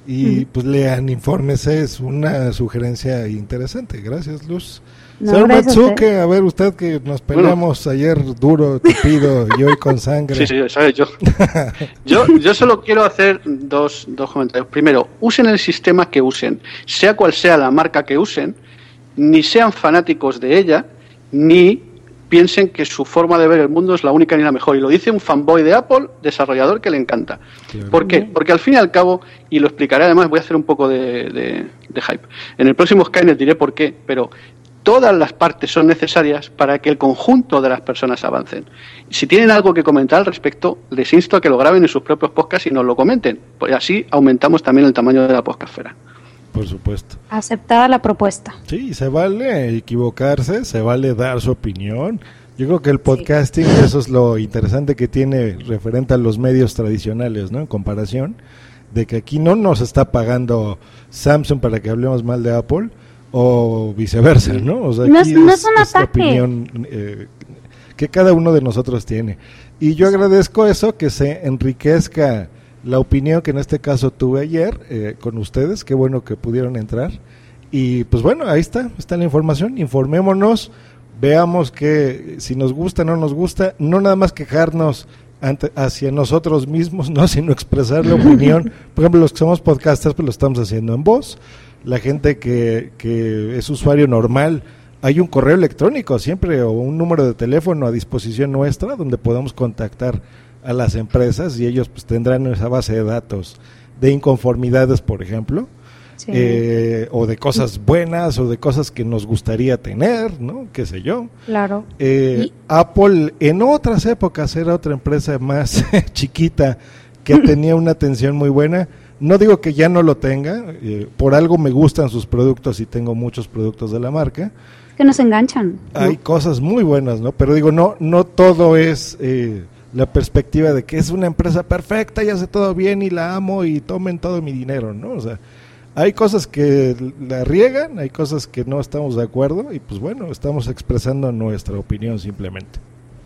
Y pues lean, infórmese, es una sugerencia interesante. Gracias, Luz. No, Señor a Matsuke, usted. a ver usted que nos peleamos ayer duro, tupido y hoy con sangre. Sí, sí, sabes, yo. yo. Yo solo quiero hacer dos, dos comentarios. Primero, usen el sistema que usen, sea cual sea la marca que usen, ni sean fanáticos de ella, ni piensen que su forma de ver el mundo es la única ni la mejor. Y lo dice un fanboy de Apple, desarrollador que le encanta. Claro. ¿Por qué? Porque al fin y al cabo, y lo explicaré además, voy a hacer un poco de, de- de hype. En el próximo Skynet diré por qué, pero todas las partes son necesarias para que el conjunto de las personas avancen. Si tienen algo que comentar al respecto, les insto a que lo graben en sus propios podcasts y nos lo comenten. Pues así aumentamos también el tamaño de la podcastfera. Por supuesto. Aceptada la propuesta. Sí, se vale equivocarse, se vale dar su opinión. Yo creo que el podcasting, eso es lo interesante que tiene referente a los medios tradicionales, ¿no? En comparación, de que aquí no nos está pagando Samsung para que hablemos mal de Apple o viceversa, ¿no? O sea, No aquí es- no es un la ataque. opinión eh, que cada uno de nosotros tiene. Y yo agradezco eso, que se enriquezca la opinión que en este caso tuve ayer eh, con ustedes. Qué bueno que pudieron entrar. Y pues bueno, ahí está, está la información. Informémonos, veamos que si nos gusta, no nos gusta, no nada más quejarnos ante, hacia nosotros mismos, no, sino expresar la opinión. Por ejemplo, los que somos podcasters, pues lo estamos haciendo en voz. La gente que, que es usuario normal, hay un correo electrónico siempre o un número de teléfono a disposición nuestra donde podamos contactar a las empresas y ellos pues tendrán esa base de datos de inconformidades, por ejemplo. Sí. eh, o de cosas buenas o de cosas que nos gustaría tener, ¿no? Qué sé yo. Claro. Eh, Apple en otras épocas era otra empresa más chiquita que tenía una atención muy buena. No digo que ya no lo tenga, eh, por algo me gustan sus productos y tengo muchos productos de la marca. Que nos enganchan. ¿no? Hay cosas muy buenas, ¿no? Pero digo, no, no todo es eh, la perspectiva de que es una empresa perfecta y hace todo bien y la amo y tomen todo mi dinero, ¿no? O sea, hay cosas que la riegan, hay cosas que no estamos de acuerdo y pues bueno, estamos expresando nuestra opinión simplemente.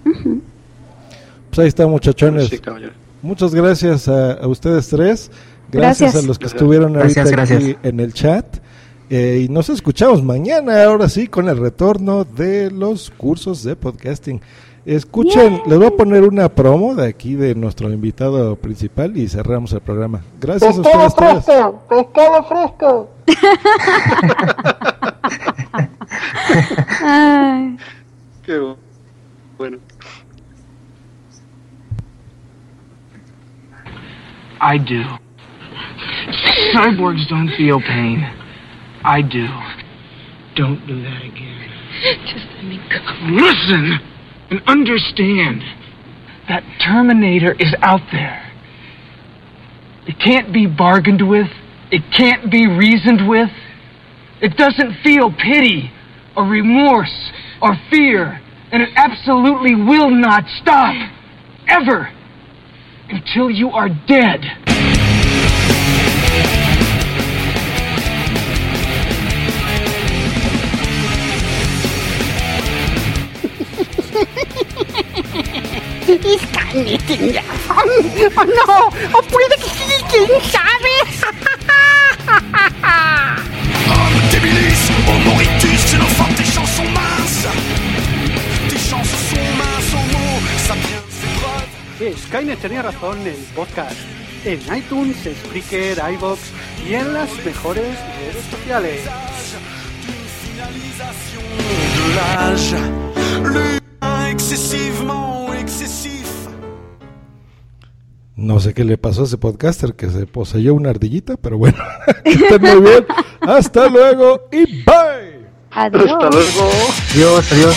Pues ahí está, muchachones. Sí, caballero. Muchas gracias a, a ustedes tres. Gracias, Gracias. a los que estuvieron ahorita Gracias, aquí gracias. en el chat. Eh, y nos escuchamos mañana, ahora sí, con el retorno de los cursos de podcasting. Escuchen, les voy a poner una promo de aquí de nuestro invitado principal y cerramos el programa. Gracias a ustedes tres. pescado fresco. Ay, Qué bu- bueno. I do. Cyborgs don't feel pain. I do. Don't do that again. Just let me go. Listen and understand that Terminator is out there. It can't be bargained with. It can't be reasoned with. It doesn't feel pity or remorse or fear. And it absolutely will not stop. Ever. Until you are dead. Skynet tiene razón. Oh no, o puede que sí, quién sabe. Homme débilis, homo rictus, c'est l'enfant tes chansons minces. Tes chansons sont minces vient ses preuves. Sí, Skynet tenía razón en el podcast. En iTunes, Spreaker, iBox y en las mejores redes sociales. De l'âge, l'humain excessivement excessif. No sé qué le pasó a ese podcaster que se poseyó una ardillita, pero bueno, que estén muy bien. Hasta luego y bye. adiós. Hasta luego. Adiós, adiós.